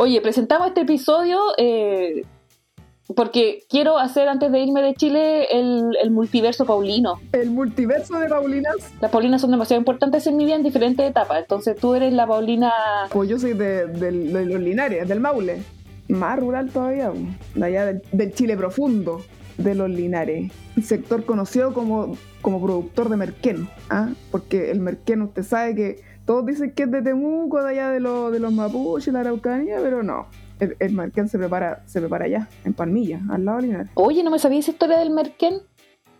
Oye, presentamos este episodio eh, porque quiero hacer antes de irme de Chile el, el multiverso paulino. El multiverso de Paulinas. Las Paulinas son demasiado importantes en mi vida en diferentes etapas. Entonces tú eres la Paulina. Pues yo soy de, de- de los Linares, del Maule. Más rural todavía, de allá del, del Chile profundo, de los Linares. Sector conocido como, como productor de merquén. ¿ah? Porque el merquén, usted sabe que todos dicen que es de Temuco, de allá de, los de los mapuches, la Araucanía, pero no. El, el merquén se prepara, se prepara allá, en Palmilla, al lado de Linares. Oye, ¿no me sabía esa historia del merquén?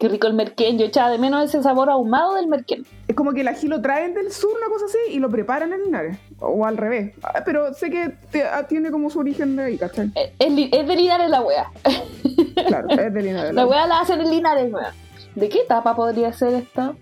Qué rico el merquén. Yo echaba de menos ese sabor ahumado del merquén. Es como que el ají lo traen del sur, una cosa así, y lo preparan en Linares. O al revés. Ah, Pero sé que ah, tiene como su origen de ahí, ¿cachai? Eh, Es, de Linares la wea. Claro, es de Linares. La wea la hacen en Linares, wea. ¿De qué etapa podría ser esta?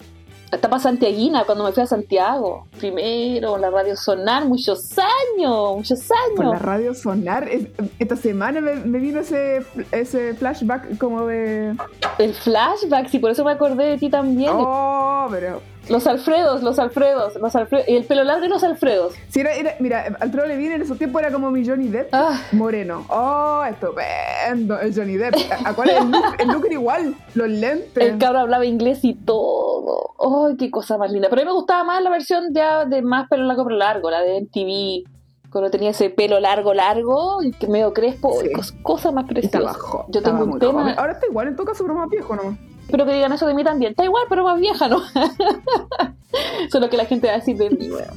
Etapa santiaguina, cuando me fui a Santiago. Primero, la radio sonar, muchos años, muchos Por la años. radio sonar. es- Esta semana me, me vino ese, ese flashback como de. El flashback, sí, por eso me acordé de ti también. Oh, pero. Los Alfredos, los Alfredos, los Alfredos. Y el pelo largo y los Alfredos. Si era, era- mira, Alfredo Levine en esos tiempos era como mi Johnny Depp. Ah, Moreno. Oh, estupendo. El Johnny Depp. ¿A cuál es el look? El look era igual. Los lentes. el cabro hablaba inglés y todo. ¡Ay, qué cosa más linda! Pero a mí me gustaba más la versión ya de más pelo largo, pero largo, la de MTV. Cuando tenía ese pelo largo, largo, y que medio crespo. Sí. ¡ay, cos- cosa más preciosa! Yo tengo un tema. Ahora está igual, en todo caso, pero más viejo nomás. Espero que digan eso de mí también. Está igual, pero más vieja, ¿no? Solo que la gente va a decir de mí, weón.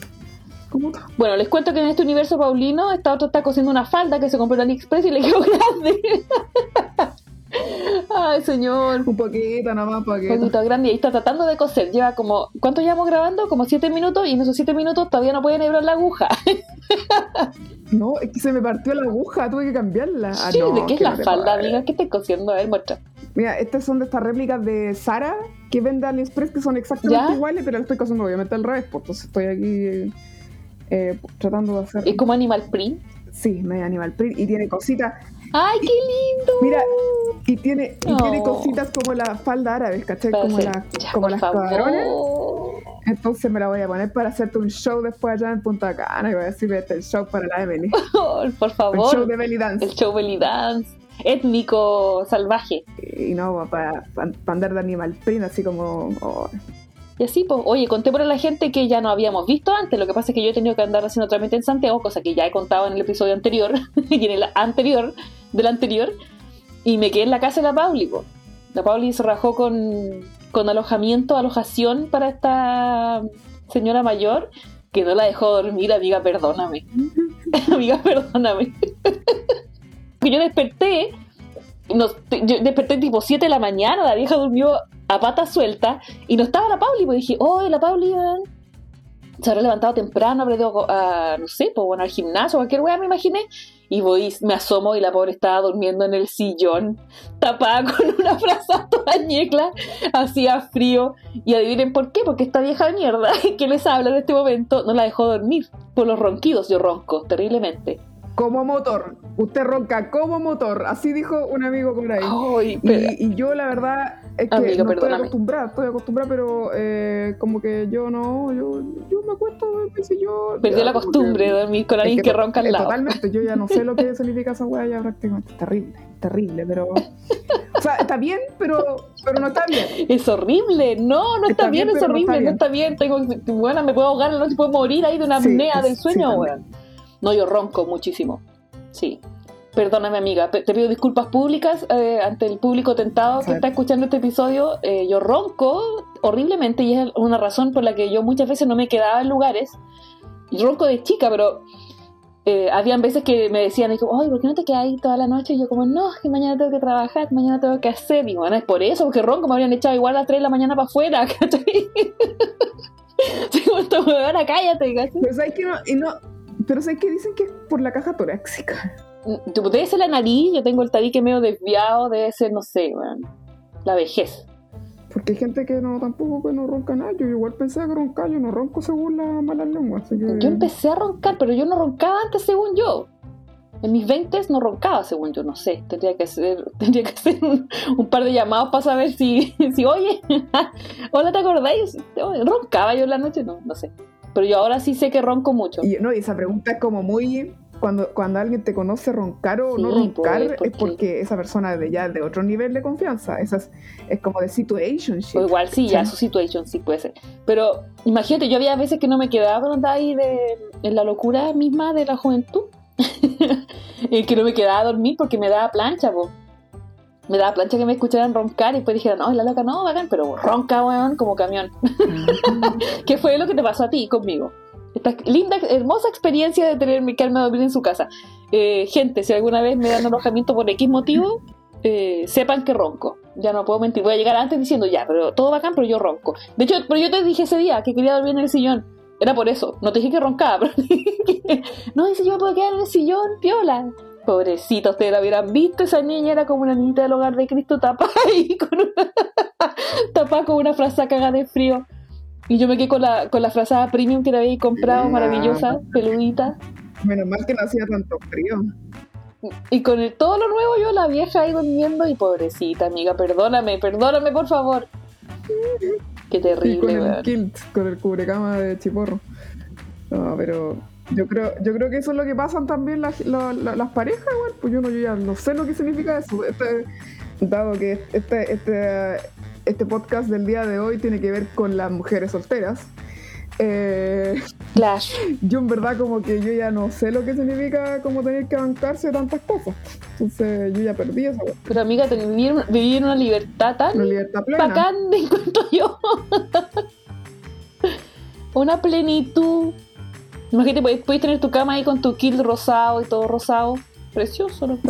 ¿Cómo? Bueno, les cuento que en este universo paulino, esta otra está cosiendo una falda que se compró en AliExpress y le quedó grande. Ay, señor. Un poquito nomás, Un poquito. poquito grande y está tratando de coser. Lleva como, ¿cuánto llevamos grabando? Como siete minutos y en esos siete minutos todavía no puede enhebrar la aguja. No, es que se me partió la aguja, tuve que cambiarla. Ah, sí, no, ¿de qué es que la no falda, amiga? ¿Qué estás cosiendo? A ver, muestra. Mira, estas son de estas réplicas de Sara que vende AliExpress que son exactamente ¿Ya? iguales, pero las estoy cosiendo obviamente al revés, pues entonces estoy aquí eh, tratando de hacer. Es como animal print. Sí, medio animal print y tiene cositas. ¡Ay, qué lindo! Mira, y tiene, y tiene cositas como la falda árabe, ¿cachai? Como, hacer- la, ya, como las cabrones. Entonces me la voy a poner para hacerte un show después allá en Punta Cana y voy a decir este el show para la Emily. Por El favor. show de belly dance. El show belly dance. Étnico, salvaje. Y no, para, para andar de animal print, así como. oh, Y así, pues, oye, conté por a la gente que ya no habíamos visto antes. Lo que pasa es que yo he tenido que andar haciendo trámite en Santiago, cosa que ya he contado en el episodio anterior y en el anterior, del anterior. Y me quedé en la casa de la Pauli, po. La Pauli se rajó con, con alojamiento, alojación para esta señora mayor que no la dejó dormir, amiga, perdóname. amiga, perdóname. Que yo desperté, nos- yo desperté tipo 7 de la mañana, la vieja durmió a pata suelta y no estaba la Pauli, pues dije, oh, la Pauli se habrá levantado temprano, habrá ido a, no sé, pues al gimnasio, cualquier weá me imaginé, y voy, me asomo y la pobre estaba durmiendo en el sillón, tapada con una frazada toda ñecla, hacía frío, y adivinen por qué, porque esta vieja de mierda que les habla en este momento no la dejó dormir, por los ronquidos, yo ronco terriblemente. Como motor. Usted ronca como motor. Así dijo un amigo por ahí. Ay, Y, y yo la verdad es que no estoy acostumbrada, estoy acostumbrada, pero eh, como que yo no, yo, yo me acuesto sillón. Perdió ya, la costumbre de dormir con alguien que, ronca al lado. Totalmente, yo ya no sé lo que significa esa weá ya prácticamente. Terrible, terrible, pero. O sea, está bien, pero, pero no está bien. Es horrible, no, no está, Está bien, bien, es pero no horrible, no está está bien. Tengo, bueno, me puedo ahogar, no puedo morir ahí de una Sí, apnea del sí, sueño, también. weón. No, yo ronco muchísimo. Sí. Perdóname, amiga, te pido disculpas públicas eh, ante el público tentado que está escuchando este episodio. Eh, yo ronco horriblemente y es una razón por la que yo muchas veces no me quedaba en lugares. Y ronco de chica, pero eh, habían veces que me decían, ay, ¿por qué no te quedas ahí toda la noche? Y yo como, no, es que mañana tengo que trabajar, mañana tengo que hacer. Y bueno, es por eso, porque ronco me habrían echado igual a las 3 de la mañana para afuera, ¿cachai? Digo, esta cállate, ¿cachai? Pero sabes que no, y no, pero sabes que dicen que es por la caja torácica. Debe ser la nariz, yo tengo el tabique medio desviado, debe ser, no sé, weón, la vejez. Porque hay gente que no tampoco que no ronca nada. Yo igual pensaba que roncaba, yo no ronco según la mala lengua. Así que... Yo empecé a roncar, pero yo no roncaba antes según yo. En mis 20 no roncaba según yo, no sé. Tendría que hacer, tendría que hacer un, un par de llamados para saber si, si oye, hola, ¿te acordáis? ¿Roncaba yo en la noche? No, no sé. Pero yo ahora sí sé que ronco mucho. Y, no, y esa pregunta es como muy cuando, cuando alguien te conoce roncar o no Sí, roncar, pues, es porque esa persona de ya de otro nivel de confianza. Esa es, como de situationship. Igual sí, ya su situation sí puede ser. Pero imagínate, yo había veces que no me quedaba andaba ahí de, en la locura misma de la juventud. y que no me quedaba a dormir porque me daba plancha, po. Me daba plancha que me escucharan roncar y después dijeran, no, la loca no, bacán, pero ronca, weón, como camión. ¿Qué fue lo que te pasó a ti conmigo? Esta linda, hermosa experiencia de tener mi quedarme a dormir en su casa. Eh, gente, si alguna vez me dan alojamiento por X motivo, eh, sepan que ronco. Ya no puedo mentir. Voy a llegar antes diciendo ya, pero todo bacán, pero yo ronco. De hecho, pero yo te dije ese día que quería dormir en el sillón. Era por eso. No te dije que roncaba, pero te dije que, no, dice yo me puedo quedar en el sillón, piola. Pobrecita, ustedes la hubieran visto, esa niña era como una niñita del hogar de Cristo tapada ahí con una, tapada con una fraza cagada de frío. Y yo me quedé con la, con la frazada premium que le había comprado, maravillosa, peludita. Menos mal que no hacía tanto frío. Y con el- todo lo nuevo yo, la vieja ahí durmiendo y pobrecita amiga, perdóname, perdóname por favor. Qué Y con terrible, el kilt, con el cubrecama de chiporro. No, pero yo creo, yo creo que eso es lo que pasan también las, la- la- las parejas, igual. Pues yo no, yo ya no sé lo que significa eso. Este- dado que este, este, este podcast del día de hoy tiene que ver con las mujeres solteras. eh, yo en verdad como que yo ya no sé lo que significa como tener que bancarse tantas cosas. Entonces yo ya perdí esa wea. Pero amiga, te- vivir, vivir una libertad tan una libertad plena. bacán encuentro yo. una plenitud. Imagínate, puedes, puedes tener tu cama ahí con tu kilt rosado y todo rosado. Precioso, ¿no?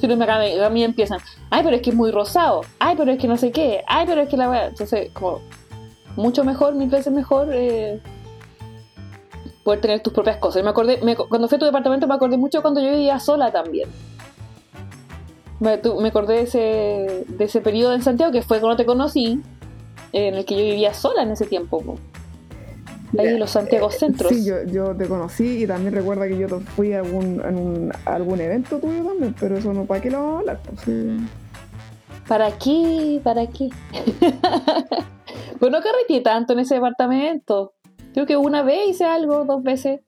Si no me a mí- a mí empiezan, ay, pero es que es muy rosado, ay, pero es que no sé qué, ay, pero es que la wea. Entonces, como, mucho mejor, mil veces mejor eh, poder tener tus propias cosas. Y me acordé, me- cuando fui a tu departamento, me acordé mucho cuando yo vivía sola también. Me, tu- me acordé de ese, de ese periodo en Santiago que fue cuando te conocí, en el que yo vivía sola en ese tiempo. po. Ahí en los Santiago Centros. Sí, yo, yo te conocí y también recuerda que yo fui a algún, en un- a algún evento tuyo también, pero eso no, ¿para qué lo vamos a hablar? Pues, sí. ¿Para qué? ¿Para qué? pues no carreteé tanto en ese departamento. Creo que una vez hice algo, dos veces.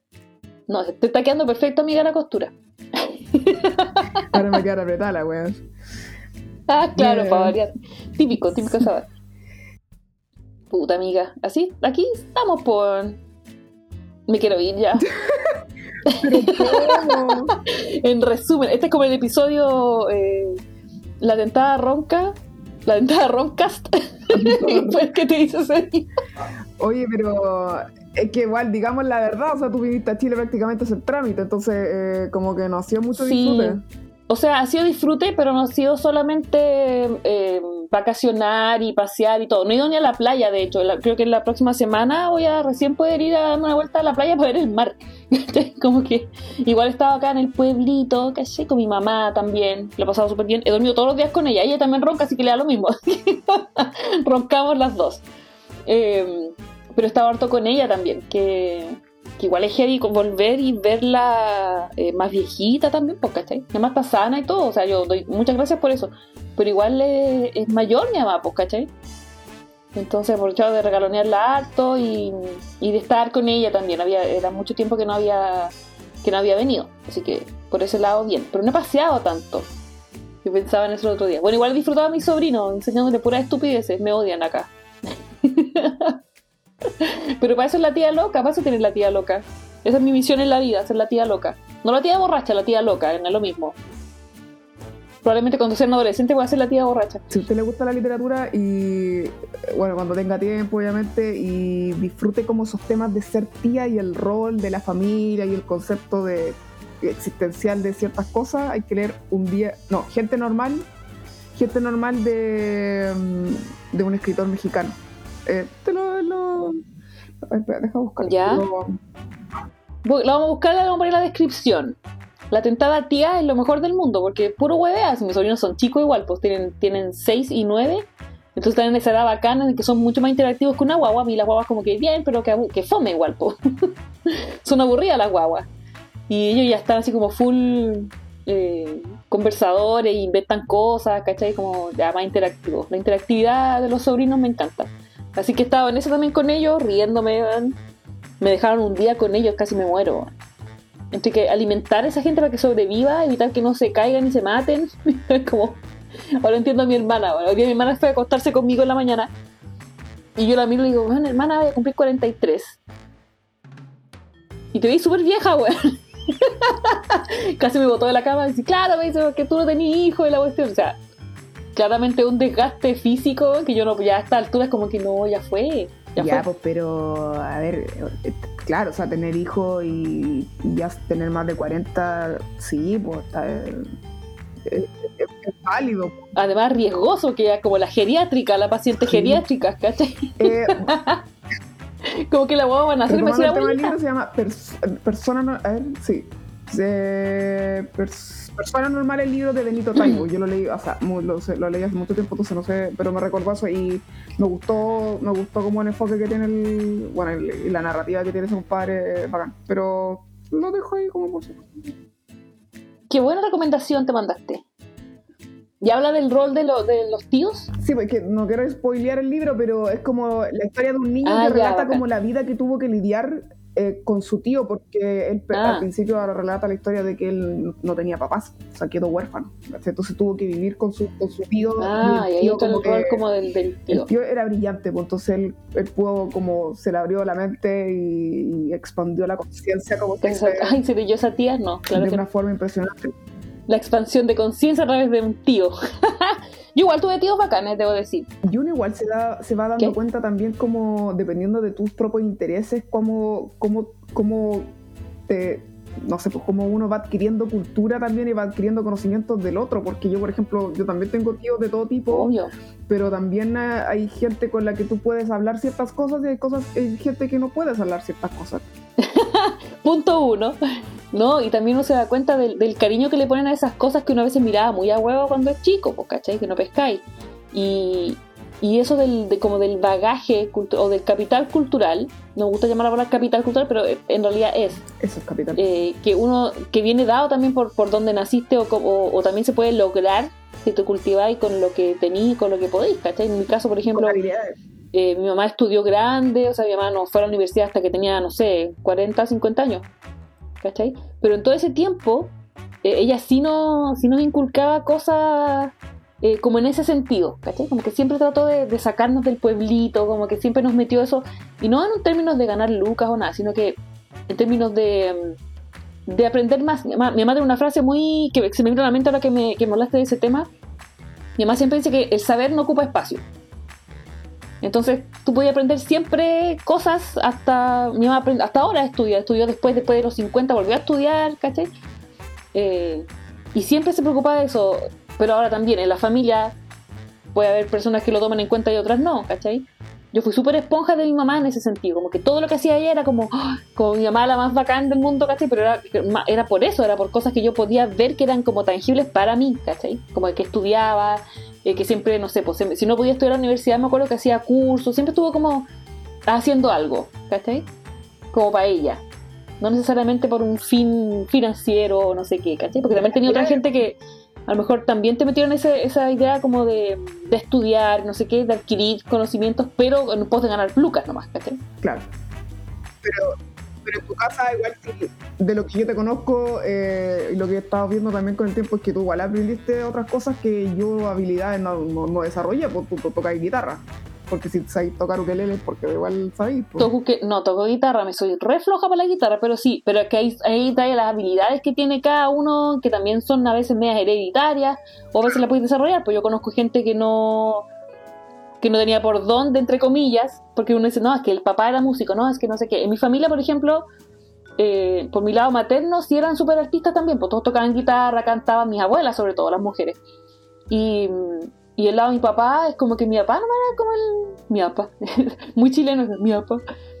No, te está quedando perfecto, amiga, la costura. Ahora me queda apretada la wea. Ah, claro, para variar. Típico, típico saber. Puta amiga. Así, aquí estamos por. Me quiero ir ya. Pero ¿cómo? en resumen, este es como el episodio eh, La dentada ronca. La dentada roncast. El que te ese día. Oye, pero es que igual, digamos la verdad, o sea, tú viniste a Chile prácticamente a hacer trámite, entonces eh, como que no ha sido mucho Sí. disfrute. O sea, ha sido disfrute, pero no ha sido solamente eh, vacacionar y pasear y todo. No he ido ni a la playa, de hecho. Creo que la próxima semana voy a recién poder ir a darme una vuelta a la playa para ver el mar. Como que igual estaba acá en el pueblito, caché, con mi mamá también. Lo he pasado súper bien. He dormido todos los días con ella. Ella también ronca, así que le da lo mismo. Roncamos las dos. Eh, pero estaba harto con ella también, que, que igual es heavy volver y verla eh, más viejita también, pues, ¿cachai? Mi mamá y todo, o sea, yo doy muchas gracias por eso. Pero igual eh, es mayor mi mamá, pues, ¿cachai? Entonces aprovechado de regalonearla harto y, y de estar con ella también. Había, era mucho tiempo que no había que no había venido. Así que por ese lado bien. Pero no he paseado tanto. Yo pensaba en eso el otro día. Bueno, igual disfrutaba a mi sobrino enseñándole puras estupideces. Me odian acá. Pero para eso es la tía loca, para eso tienes la tía loca. Esa es mi misión en la vida, ser la tía loca. No la tía borracha, la tía loca, no es lo mismo. Probablemente cuando sea un adolescente voy a ser la tía borracha. Si a usted le gusta la literatura y, eh, bueno, cuando tenga tiempo, obviamente, y disfrute como esos temas de ser tía y el rol de la familia y el concepto de existencial de ciertas cosas, hay que leer un día, no, gente normal, gente normal de, mm, de un escritor mexicano. Eh, te lo, lo- ay, espera, deja buscar. Ya. Lo- vamos a buscar, la vamos a poner en la descripción. La tentada tía es lo mejor del mundo, porque puro hueveas. Mis sobrinos son chicos igual, pues tienen, tienen 6 y 9. Entonces están en esa edad bacana en que son mucho más interactivos que una guagua. Y las guaguas como que bien, pero que, que fome igual, pues. son aburridas las guaguas. Y ellos ya están así como full eh, conversadores, inventan cosas, ¿cachai? Como ya más interactivos. La interactividad de los sobrinos me encanta. Así que he estado en eso también con ellos, riéndome. Me dejaron un día con ellos, casi me muero. weón. entre que alimentar a esa gente para que sobreviva, evitar que no se caigan y se maten. como, ahora entiendo a mi hermana. Hoy mi hermana fue a acostarse conmigo en la mañana. Y yo la miro y le digo, bueno, hermana, voy a cumplir 43. Y te vi súper vieja, weón. Casi me botó de la cama y dice, claro, me dice, que tú no tenías hijo y la cuestión. O sea, claramente un desgaste físico que yo no, ya a esta altura es como que no, ya fue. Ya, pues, pero, a ver, eh, claro, o sea, tener hijos y, ya tener más de 40, sí, pues, está, eh, es, válido. Además, riesgoso, que ya como la geriátrica, la paciente geriátrica, ¿cachai? Eh, como que la guagua van a hacer... Del libro se llama Persona... A ver, sí. Persona Normal, el libro de Benito Taibo. Yo lo leí, o sea, lo, leí hace mucho tiempo, entonces no sé, pero me recordó eso y me gustó, me gustó como el enfoque que tiene el, bueno, y la narrativa que tiene ese compadre, bacán. Pero lo dejo ahí como por Qué buena recomendación te mandaste. ¿Y habla del rol de, de los tíos? Sí, porque no quiero spoilear el libro, pero es como la historia de un niño ah, que relata como la vida que tuvo que lidiar eh, con su tío, porque él al ah. principio relata la historia de que él no tenía papás, o sea, quedó huérfano. Entonces tuvo que vivir con su, con su tío. Ah, y, ahí como, el como del, tío. El tío era brillante, pues entonces él, él, pudo, como, se le abrió la mente y, expandió la conciencia. como que Ay, se esa tía, no, claro. De una forma impresionante. La expansión de conciencia a través de un tío. Yo igual tuve tíos bacanes, debo decir. Y uno igual se, da, se va dando cuenta también como, dependiendo de tus propios intereses, cómo, cómo, cómo te, no sé, pues cómo uno va adquiriendo cultura también y va adquiriendo conocimientos del otro, porque yo, por ejemplo, yo también tengo tíos de todo tipo, Obvio. pero también hay gente con la que tú puedes hablar ciertas cosas y hay, cosas, hay gente que no puedes hablar ciertas cosas. Punto uno. ¿No? Y también uno se da cuenta del, cariño que le ponen a esas cosas que una vez miraba muy a huevo cuando es chico, pues, ¿cachai? Que no pescáis. Y, y eso del, de, como del bagaje o del capital cultural, me gusta llamar la palabra capital cultural, pero en realidad es. Eso es capital. Eh, que uno, que viene dado también por, por donde naciste o, o, también se puede lograr si te cultiváis con lo que tenéis, con lo que podéis, ¿cachai? En mi caso, por ejemplo, eh, mi mamá estudió grande, o sea, mi mamá no fue a la universidad hasta que tenía, no sé, 40, 50 años. ¿Cachai? Pero en todo ese tiempo, eh, ella sí, no, sí nos inculcaba cosas eh, como en ese sentido, ¿cachai? Como que siempre trató de, sacarnos del pueblito, como que siempre nos metió eso, y no en términos de ganar lucas o nada, sino que en términos de, de aprender más. Mi mamá, tiene una frase muy que se me viene a la mente ahora que me, que me hablaste de ese tema. Mi mamá siempre dice que el saber no ocupa espacio. Entonces, tú podías aprender siempre cosas hasta, mi mamá hasta ahora estudia, estudió después, después de los 50, volvió a estudiar, ¿cachai? Eh, y siempre se preocupa de eso, pero ahora también en la familia puede haber personas que lo toman en cuenta y otras no, ¿cachai? Yo fui súper esponja de mi mamá en ese sentido, como que todo lo que hacía ella era como, ¡ah! como mi mamá la más bacán del mundo, ¿cachai? Pero era, era por eso, era por cosas que yo podía ver que eran como tangibles para mí, ¿cachai? Como que estudiaba, eh, que siempre, no sé, pues, si no podía estudiar en la universidad, me acuerdo que hacía cursos, siempre estuvo como haciendo algo, ¿cachai? Como para ella. No necesariamente por un fin financiero o no sé qué, ¿cachai? Porque también tenía otra gente que a lo mejor también te metieron esa idea como de, estudiar, no sé qué, de adquirir conocimientos, pero en pos de ganar lucas nomás, ¿cachai? Claro. Pero pero en tu casa, igual de lo que yo te conozco eh, y lo que he estado viendo también con el tiempo, es que tú igual aprendiste otras cosas que yo habilidades no, desarrollé, por pues, tú, tocas guitarra. Porque si sabes tocar ukelele, porque igual sabéis. Pues. no, toco guitarra, me soy re floja para la guitarra, pero sí, pero es que ahí, ahí trae las habilidades que tiene cada uno, que también son a veces medias hereditarias, o a veces la puedes desarrollar, pues yo conozco gente que no que no tenía por dónde, entre comillas, porque uno dice, no, es que el papá era músico, no, es que no sé qué. En mi familia, por ejemplo, eh, por mi lado materno, sí eran súper artistas también, pues todos tocaban guitarra, cantaban, mis abuelas, sobre todo las mujeres. Y, y el lado de mi papá es como que mi papá no era como el. Mi papá, muy chileno, mi papá.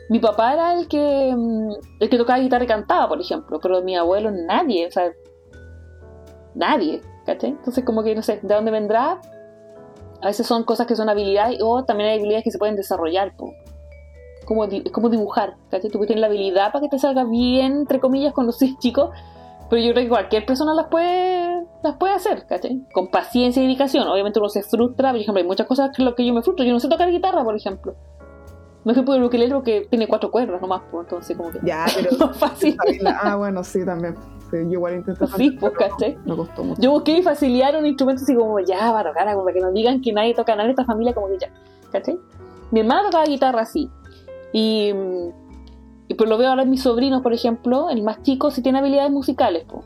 Mi papá era el que, mm, el que tocaba guitarra y cantaba, por ejemplo, pero mi abuelo nadie, o sea, nadie, ¿cachai? Entonces, como que no sé, ¿de dónde vendrá? A veces son cosas que son habilidades o también hay habilidades que se pueden desarrollar. Como, es como dibujar. ¿cachai? Tú tienes la habilidad para que te salga bien, entre comillas, cuando seas chico. Pero yo creo que cualquier persona las puede, las puede hacer, ¿cachai? Con paciencia y dedicación. Obviamente uno se frustra. Por ejemplo, hay muchas cosas que lo que yo me frustro. Yo no sé tocar guitarra, por ejemplo. Me fui por el ukelele porque tiene cuatro cuerdas nomás, pues, entonces como que... Ya, pero... más fácil. Ah, bueno, sí, también. Sí, yo igual intenté Sí, pues, ¿cachai? Me costó mucho. Yo busqué facilitar un instrumento así como, ya, para tocar, como para que no digan que nadie toca nada en esta familia, como que ya, ¿cachai? Mi hermana tocaba guitarra así. Y, y pues lo veo ahora en mis sobrinos, por ejemplo, el más chico sí tiene habilidades musicales, pues.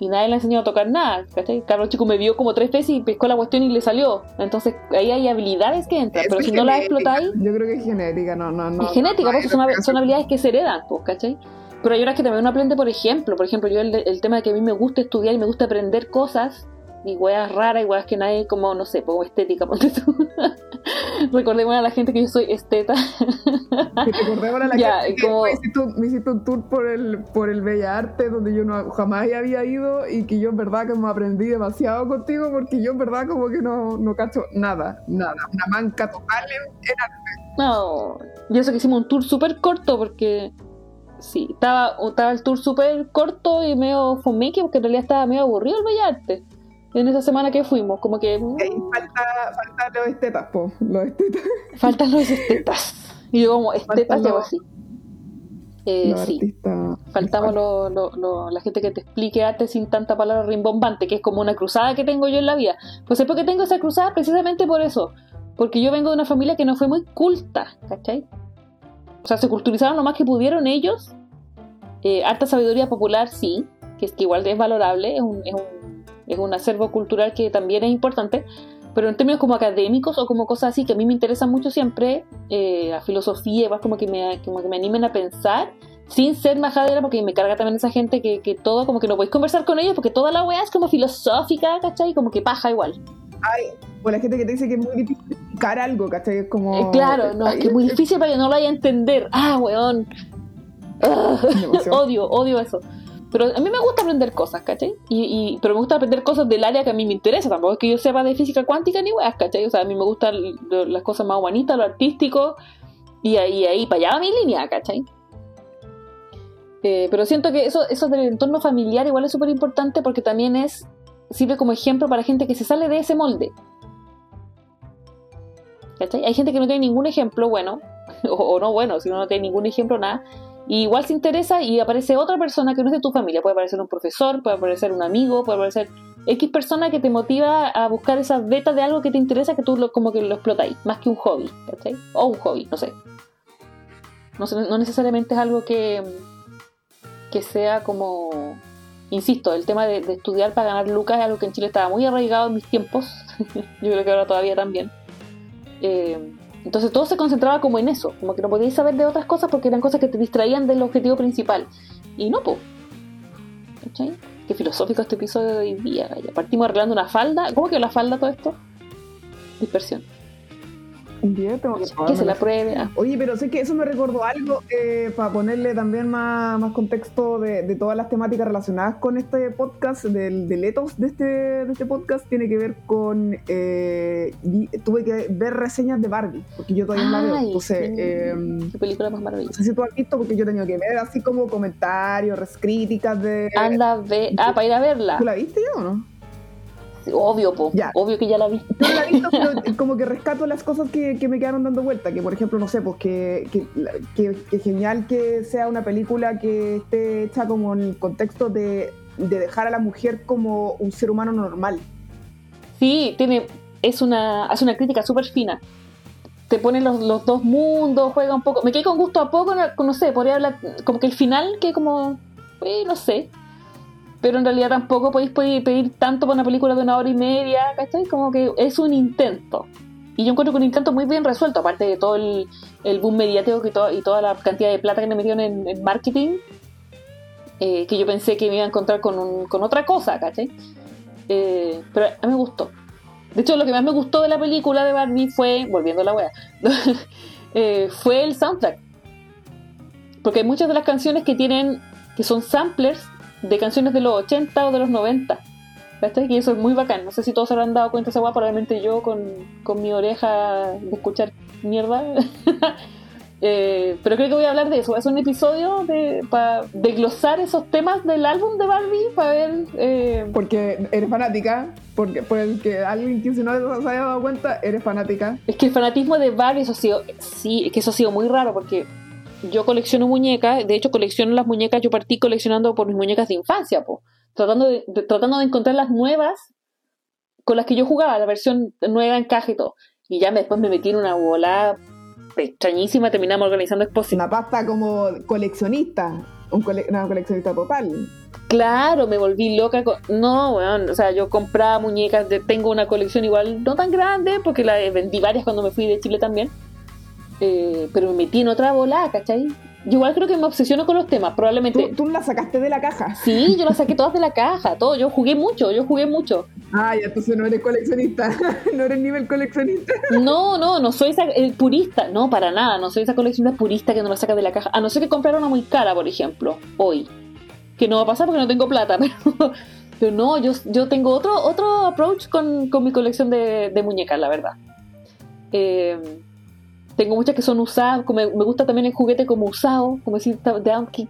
Y nadie le ha enseñado a tocar nada, ¿cachai? Carlos Chico me vio como tres veces y pescó la cuestión y le salió. Entonces ahí hay habilidades que entran, pero si no las explotáis, Yo creo que es genética, no, no, no. es genética, no, porque no, son, son habilidades que se heredan, pues, ¿cachai? Pero hay horas que también uno aprende, por ejemplo, por ejemplo, yo el, el tema de que a mí me gusta estudiar y me gusta aprender cosas, y weas raras, y weas que nadie, como, no sé, como estética, ponte tú. Recordemos a la gente que yo soy esteta. Que te acordemos a la Ya, gente que como- me, hiciste un, me hiciste un tour por el, por el Bella Arte donde yo no, jamás había ido y que yo en verdad como aprendí demasiado contigo porque yo en verdad como que no, no cacho nada, nada. Una manca total en, en arte. No, y eso que hicimos un tour súper corto, porque sí, estaba, estaba el tour súper corto y medio fomeque, porque en realidad estaba medio aburrido el Bellarte. En esa semana que fuimos, como que mm, ahí falta, falta los estetas, po, los estetas, faltan los estetas. Y yo como estetas llevo así. Eh, sí, artistas. faltamos lo- lo- lo- la gente que te explique arte sin tanta palabra rimbombante, que es como una cruzada que tengo yo en la vida. Pues es porque tengo esa cruzada precisamente por eso. Porque yo vengo de una familia que no fue muy culta, ¿cachai? O sea, se culturizaron lo más que pudieron ellos. Eh, harta sabiduría popular, sí, que es que igual es valorable, es un, es, un, es un acervo cultural que también es importante. Pero en términos como académicos o como cosas así que a mí me interesan mucho siempre, eh, la filosofía, igual como que, me, como que me animen a pensar, sin ser majadera, porque me carga también esa gente que, que todo, como que no podéis conversar con ellos, porque toda la weá es como filosófica, ¿cachai? Como que paja igual. Ay, o la gente que te dice que es muy difícil explicar algo, ¿cachai? Es como... Eh, claro, no, es que es muy difícil para que no lo vaya a entender. Ah, weón. Odio, odio eso. Pero a mí me gusta aprender cosas, ¿cachai? Y, pero me gusta aprender cosas del área que a mí me interesa. Tampoco es que yo sepa de física cuántica ni weas, ¿cachai? O sea, a mí me gustan las cosas más humanitas, lo artístico. Y ahí, ahí para allá va mi línea, ¿cachai? Eh, pero siento que eso, eso del entorno familiar igual es súper importante porque también es sirve como ejemplo para gente que se sale de ese molde. ¿Cachai? Hay gente que no tiene ningún ejemplo bueno, o, o no bueno, si no tiene ningún ejemplo, nada. Y igual se interesa y aparece otra persona que no es de tu familia. Puede aparecer un profesor, puede aparecer un amigo, puede aparecer X persona que te motiva a buscar esa beta de algo que te interesa que tú lo, como que lo explotáis, más que un hobby, ¿cachai? O un hobby, no sé. No, no necesariamente es algo que, que sea como... Insisto, el tema de, de estudiar para ganar lucas es algo que en Chile estaba muy arraigado en mis tiempos. Yo creo que ahora todavía también. Eh, entonces todo se concentraba como en eso, como que no podíais saber de otras cosas porque eran cosas que te distraían del objetivo principal. Y no, po. ¿Cachai? Qué filosófico este episodio de hoy día. Ya partimos arreglando una falda. ¿Cómo que la falda todo esto? Dispersión. Que, se la pruebe. Ah, Oye, pero sé que eso me recordó algo eh, para ponerle también más, más contexto de, de todas las temáticas relacionadas con este podcast, del, del ethos de este, de este podcast, tiene que ver con. eh, vi- tuve que ver reseñas de Barbie, porque yo todavía no la veo. Ay, Entonces, eh, qué película más no maravillosa. sé si tú has visto, porque yo he tenido que ver así como comentarios, críticas de. Anda a ver. Ah, para ir a verla. ¿Tú la viste ya o no? Obvio, po. Ya. Obvio que ya la vi. No la he visto, pero como que rescato las cosas que, que me quedaron dando vuelta. Que por ejemplo, no sé, pues que, que, que- genial que sea una película que esté hecha como en el contexto de, de dejar a la mujer como un ser humano normal. Sí, tiene, es una, hace una crítica súper fina. Te pone los, los dos mundos, juega un poco. Me quedé con gusto a poco, no, no sé, podría hablar como que el final, que como, eh, no sé. Pero en realidad tampoco podéis pedir, tanto para una película de una hora y media, ¿cachai? Como que es un intento. Y yo encuentro que un intento muy bien resuelto, aparte de todo el, boom mediático to- y toda la cantidad de plata que le metieron en, marketing, eh, que yo pensé que me iba a encontrar con, con otra cosa, ¿cachai? Eh, pero a mí me gustó. De hecho, lo que más me gustó de la película de Barbie fue, volviendo a la wea, eh, fue el soundtrack. Porque hay muchas de las canciones que tienen, que son samplers de canciones de los 80 o de los 90. ¿Cachai? Y eso es muy bacán. No sé si todos se habrán dado cuenta de esa wea, probablemente yo con, con mi oreja de escuchar mierda. Eh, pero creo que voy a hablar de eso. Voy a hacer un episodio de, para desglosar esos temas del álbum de Barbie para ver. Eh, Porque eres fanática, porque porque alguien que si no se haya dado cuenta, eres fanática. Es que el fanatismo de Barbie, eso ha sido. Sí, es que eso ha sido muy raro porque yo colecciono muñecas. De hecho, colecciono las muñecas. Yo partí coleccionando por mis muñecas de infancia, po, tratando, de, tratando de encontrar las nuevas con las que yo jugaba, la versión nueva en caja y todo. Y ya después me metí en una bola extrañísima, terminamos organizando exposiciones. Una pasta como coleccionista, un una coleccionista total. Claro, me volví loca. Con... No, bueno, o sea, yo compraba muñecas, de... tengo una colección igual no tan grande, porque la vendí varias cuando me fui de Chile también. Eh, pero me metí en otra bola, ¿cachai? Yo igual creo que me obsesiono con los temas, probablemente. ¿Tú, ¿Tú, la sacaste de la caja? Sí, yo la saqué todas de la caja, todo. Yo jugué mucho, yo jugué mucho. Ah, ya entonces no eres coleccionista, no eres nivel coleccionista. No, no, no soy esa el purista, no, para nada, no soy esa coleccionista purista que no la saca de la caja. A no ser que comprara una muy cara, por ejemplo, hoy. Que no va a pasar porque no tengo plata, pero, pero no, yo, yo tengo otro, otro approach con, con mi colección de, de muñecas, la verdad. Eh, tengo muchas que son usadas, me, me, gusta también el juguete como usado, como decir,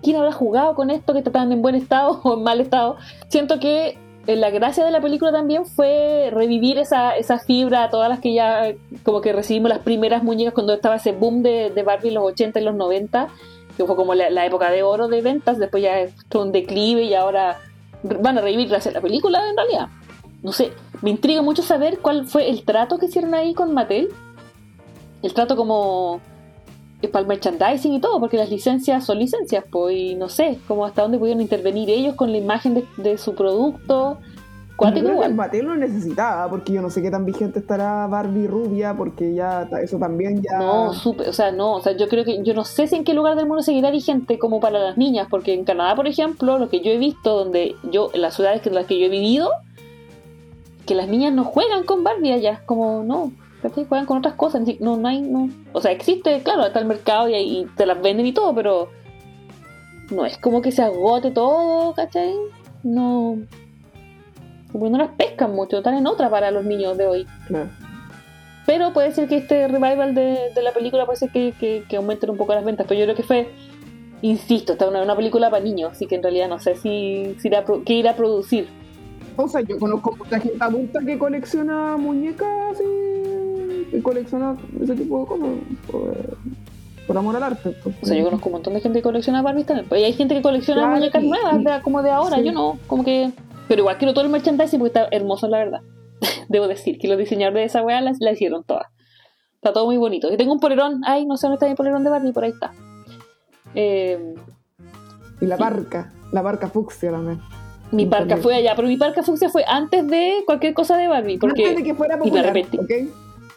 ¿quién habrá jugado con esto que está tan en buen estado o en mal estado? Siento que eh, la gracia de la película también fue revivir esa, esa fibra, todas las que ya como que recibimos las primeras muñecas cuando estaba ese boom de, de Barbie en los 80 y los 90, que fue como la, la época de oro de ventas, después ya fue un declive y ahora van a revivir gracias a la película en realidad. No sé, me intriga mucho saber cuál fue el trato que hicieron ahí con Mattel el trato como para el merchandising y todo, porque las licencias son licencias, pues, y no sé, como hasta dónde pudieron intervenir ellos con la imagen de, de su producto. Cuático no, igual. Mattel lo necesitaba, porque yo no sé qué tan vigente estará Barbie rubia, porque ya eso también ya. No, super, o sea, no, o sea, yo creo que, yo no sé si en qué lugar del mundo seguirá vigente como para las niñas, porque en Canadá, por ejemplo, lo que yo he visto, donde yo, en las ciudades en las que yo he vivido, que las niñas no juegan con Barbie allá, como no, ¿cachai? Juegan con otras cosas. No, no hay, no. O sea, existe, claro, está el mercado y, y te las venden y todo, pero no es como que se agote todo, ¿cachai? No. Como no las pescan mucho, están en otra para los niños de hoy. Claro. Pero puede ser que este revival de, de la película puede ser que, que, que, aumenten un poco las ventas. Pero yo creo que fue, insisto, está una, una película para niños, así que en realidad no sé si, si irá, qué irá a producir. O sea, yo conozco mucha gente adulta que colecciona muñecas y, y colecciona ese tipo de cosas. Por, por amor al arte. Pues. O sea, yo conozco un montón de gente que colecciona Barbies también. Pues hay gente que colecciona claro, muñecas y, nuevas, y, de, como de ahora. sí. Yo no, como que. Pero igual quiero todo el merchandising porque está hermoso, la verdad. Debo decir que los diseñadores de esa weá la, la hicieron todas. Está todo muy bonito. Y tengo un polerón. Ay, no sé dónde está mi polerón de Barbie, por ahí está. Eh, y la barca, la barca fucsia también. Mi parca fue allá, pero mi parca fucsia fue antes de cualquier cosa de Barbie. Porque, antes de que fuera popular. Y me arrepentí. ¿okay?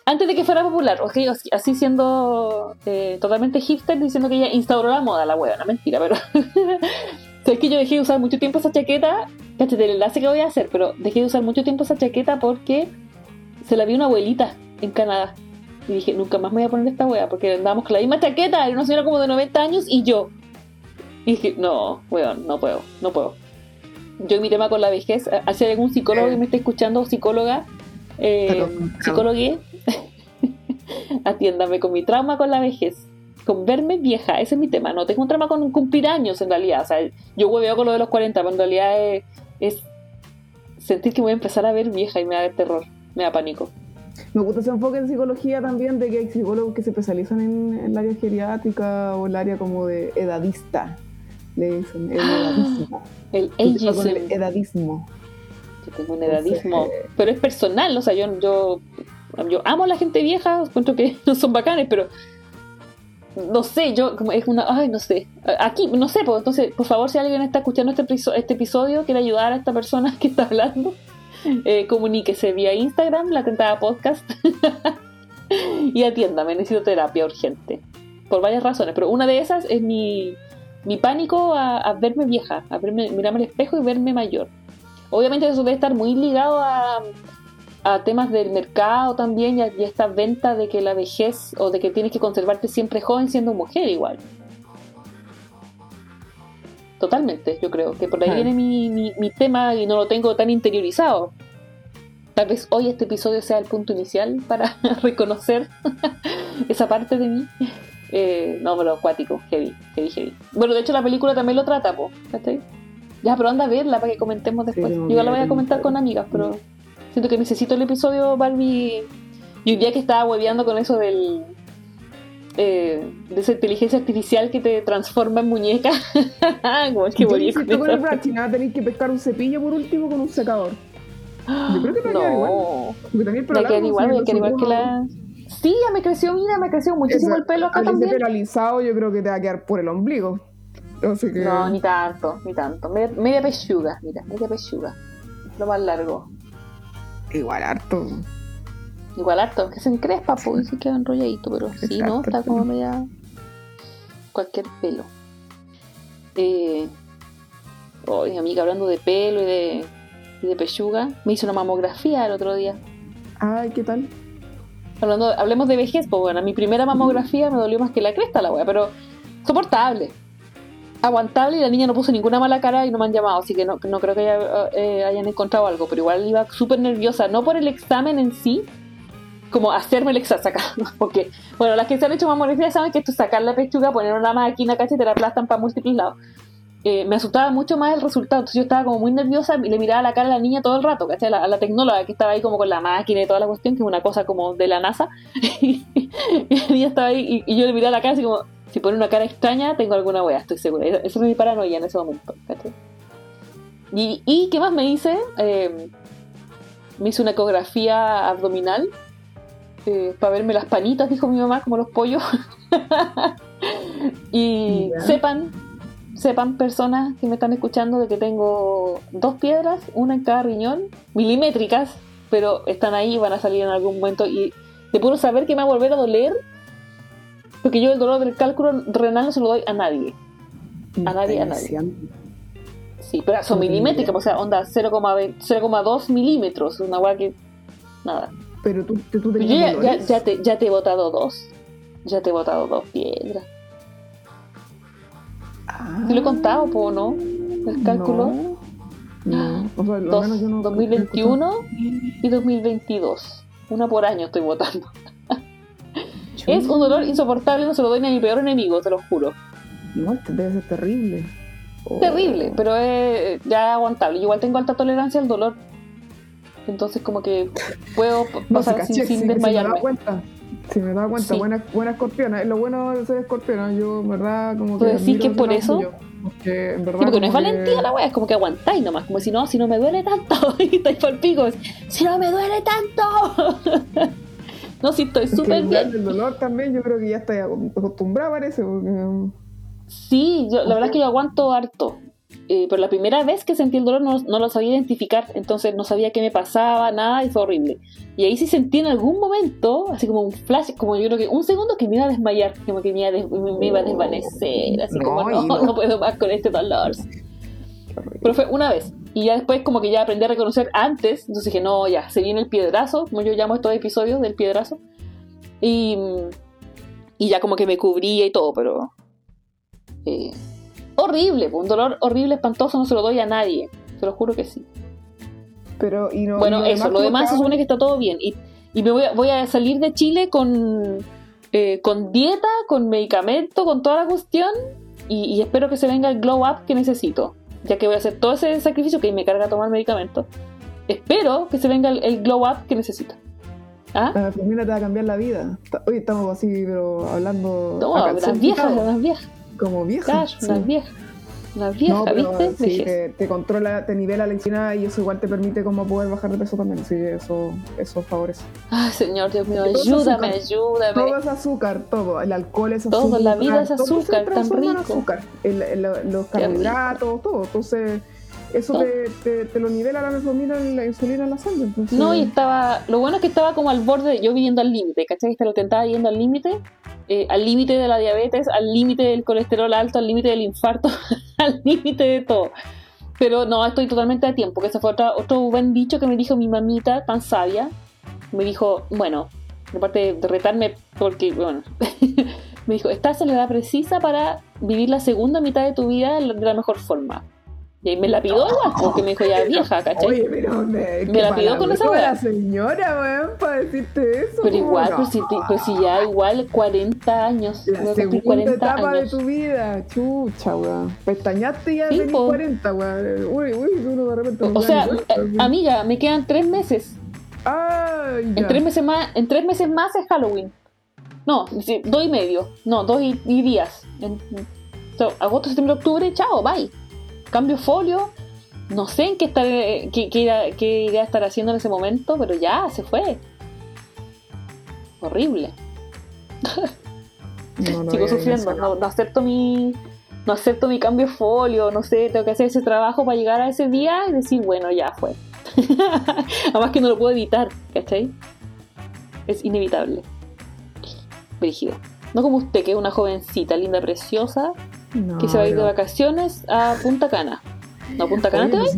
Antes de que fuera popular, ok, así siendo eh, totalmente hipster, diciendo que ella instauró la moda, la hueá, no mentira, pero. Sabes que yo dejé de usar mucho tiempo esa chaqueta, cachete el enlace que voy a hacer, pero dejé de usar mucho tiempo esa chaqueta porque se la vi una abuelita en Canadá. Y dije, nunca más me voy a poner esta wea, porque andábamos con la misma chaqueta, era una señora como de 90 años y yo. Y dije, no, weón, no puedo, no puedo yo mi tema con la vejez, hay algún psicólogo que me esté escuchando, psicóloga, eh, psicólogo, atiéndame con mi trauma con la vejez, con verme vieja, ese es mi tema, no tengo un trauma con cumplir años en realidad, o sea, yo hueveo con lo de los 40, pero en realidad es, es sentir que voy a empezar a ver vieja y me da terror, me da pánico. Me gusta ese enfoque en psicología también, de que hay psicólogos que se especializan en, en el área geriátrica o el área como de edadista le dicen el edadismo. El el edadismo. Yo tengo un edadismo, Entonces, pero es personal, o sea, yo, yo, yo amo a la gente vieja, encuentro que no son bacanes, pero no sé, yo como es una, ay, no sé, aquí, no sé, pues, entonces, por favor, si alguien está escuchando este, este episodio, quiere ayudar a esta persona que está hablando, eh, comuníquese vía Instagram, la tentada podcast, y atiéndame, necesito terapia urgente, por varias razones, pero una de esas es mi mi pánico a, a, verme vieja, a verme, mirarme al espejo y verme mayor. Obviamente eso debe estar muy ligado a, a temas del mercado también y a, y a, esta venta de que la vejez o de que tienes que conservarte siempre joven siendo mujer igual. Totalmente, yo creo que por ahí viene mi, mi, mi tema y no lo tengo tan interiorizado. Tal vez hoy este episodio sea el punto inicial para reconocer esa parte de mí. Eh, no, pero acuático, heavy, heavy, heavy. Bueno, de hecho la película también lo trata, po, ¿cachai? Ya, pero anda a verla para que comentemos después. Yo la voy a comentar con amigas, pero siento que necesito el episodio Barbie. Y un día que estaba hueveando con eso del. eh, de esa inteligencia artificial que te transforma en muñeca. Como es que Yo insisto con el. Brachi, nada, tenéis que pescar un cepillo por último con un secador. Yo creo que te va a quedar igual. No, Porque también me queda igual, me queda igual que la. Sí, ya me creció, mira, me creció muchísimo Eso, el pelo acá al también. pelo alisado yo creo que te va a quedar por el ombligo. Así que... No, ni tanto, ni tanto. Media, media pechuga, mira, media pechuga. Lo más largo. Igual harto. Igual harto, que se encrespa, pues, y se queda enrolladito, pero sí, ¿no? Exacto, Está como media... Cualquier pelo. Eh... Oye, amiga, hablando de pelo y de, y de pechuga, me hice una mamografía el otro día. Ay, ¿qué tal? Hablando, hablemos de vejez, pues bueno, mi primera mamografía me dolió más que la cresta la wea, pero soportable. Aguantable y la niña no puso ninguna mala cara y no me han llamado, así que no, no creo que haya- eh, hayan encontrado algo, pero igual iba súper nerviosa, no por el examen en sí, como hacerme el examen, sacar, porque, bueno, las que se han hecho mamografía saben que esto es sacar la pechuga, poner una máquina, casi te la aplastan para múltiples lados. Eh, me asustaba mucho más el resultado, entonces yo estaba como muy nerviosa y le miraba la cara a la niña todo el rato, ¿cachai? A la, a tecnóloga que estaba ahí como con la máquina y toda la cuestión, que es una cosa como de la NASA, y la niña estaba ahí y, y yo le miraba la cara así como, si pone una cara extraña, tengo alguna wea, estoy segura. Esa es mi paranoia en ese momento, ¿cachai? Y, y ¿qué más me hice? Eh, me hice una ecografía abdominal eh, para verme las panitas, dijo mi mamá, como los pollos. y sepan, sepan personas que me están escuchando de que tengo dos piedras, una en cada riñón, milimétricas, pero están ahí y van a salir en algún momento. Y de puro saber que me va a volver a doler, porque yo el dolor del cálculo renal no se lo doy a nadie. A nadie, a nadie. Sí, pero son milimétricas, o sea, onda 0,20 0,2 milímetros, una hueá que. Nada. Pero tú, tú yo tenías ya, ya, dolores. ya te, ya te he botado dos. Ya te he botado dos piedras. Ah. ¿Te lo he contado, po, no? El cálculo. No. No. O sea, Dos- menos yo no- 2021 y 2022. Una por año estoy votando. Es un dolor insoportable, no se lo doy ni a mi peor enemigo, te lo juro. No, este debe ser terrible. Oh. Terrible, pero es ya aguantable. Igual tengo alta tolerancia al dolor. Entonces como que puedo No, pasar caché, sin, sí, sin sí me desmayarme. da cuenta. Sí, me da cuenta. Sí. Buena, buena escorpiona. Es lo bueno de ser escorpiona. Yo, en verdad, como que. ¿Puedo decir que por eso? orgullo, Porque, en verdad. Sí, porque no es que- valentía la wea, es como que aguantáis nomás, como si no, si no me duele tanto, y estáis por pico, es, si no me duele tanto. no, si estoy súper bien. El dolor también, yo creo que ya estoy acostumbrada, parece. Porque, Sí, yo, la verdad es que yo aguanto harto. Eh, pero la primera vez que sentí el dolor no, no lo sabía identificar, entonces no sabía qué me pasaba, nada, y fue horrible. Y ahí sí sentí en algún momento, así como un flash, como yo creo que un segundo que me iba a desmayar, como que me iba a, des- me- me iba a desvanecer, así No, como no. no puedo más con este dolor. Pero fue una vez. Y ya después como que ya aprendí a reconocer antes. Entonces dije, no, ya, se viene el piedrazo, como yo llamo estos episodios del piedrazo. Y, y ya como que me cubría y todo, pero... eh, horrible, un dolor horrible, espantoso, no se lo doy a nadie. Se lo juro que sí. Pero, y no, y bueno, eso, lo ¿cómo demás se supone que está todo bien. Y, y me voy a, voy a salir de Chile con, eh, con dieta, con medicamento, con toda la cuestión. Y, y espero que se venga el glow up que necesito. Ya que voy a hacer todo ese sacrificio que me carga tomar medicamento. Espero que se venga el, el glow up que necesito. ¿Ah? La enfermera te va a cambiar la vida. Hoy estamos así, pero hablando. No, las viejas, las viejas. Como viejas. Claro, sí. las viejas. Las viejas, No, pero ¿viste? sí, te, te controla, te nivela la insulina y eso igual te permite como poder bajar de peso también. Así que eso, eso favorece. Ay, señor Dios mío, Todo ayúdame, azúcar. ayúdame. Todo es azúcar, todo. El alcohol es Todo, azúcar. la vida es todo se azúcar, tan transforma en rico. azúcar. El- el- los carbohidratos, todo. Entonces, eso te, te, te lo nivela la metformina y la insulina en la sangre. Entonces, No, y estaba. Lo bueno es que estaba como al borde, yo viviendo al límite, ¿cachai? Que lo tentaba yendo al límite, eh, al límite de la diabetes, al límite del colesterol alto, al límite del infarto, al límite de todo. Pero no, estoy totalmente a tiempo, que ese fue otro buen dicho que me dijo mi mamita, tan sabia. Me dijo, bueno, aparte de retarme, porque, bueno, me dijo, estás en la edad precisa para vivir la segunda mitad de tu vida de la mejor forma. Y ahí me la pidió igual, porque me dijo ya vieja, ¿cachai? Oye, pero me, Me la pidió con esa weá. la señora, weón, para decirte eso. Pero ¿cómo igual, no? pues si, pues si ya igual 40 años. La a cumplir segunda 40 etapa años. de tu vida, chucha, weón. Pestañaste ya tenés po. 40, weón. Uy, uy, uno de repente. no O se sea, cuenta, eh, amiga, me quedan tres meses. Ay, ya. En tres meses más, en tres meses más es Halloween. No, dos y medio. No, dos y, y días. En, so, agosto, septiembre, octubre, chao, bye. Cambio folio. No sé en qué estar, eh, qué, qué irá- qué iré a estar haciendo en ese momento, pero ya, se fue. Horrible. No, no Sigo sufriendo. No, no acepto mi. No acepto mi cambio de folio, no sé, tengo que hacer ese trabajo para llegar a ese día y decir, bueno, ya fue. Además que no lo puedo evitar, ¿cachai? Es inevitable. Brígido. No como usted, que es una jovencita, linda, preciosa, No, que se va a ir de vacaciones a Punta Cana. ¿No a Punta Cana te vas?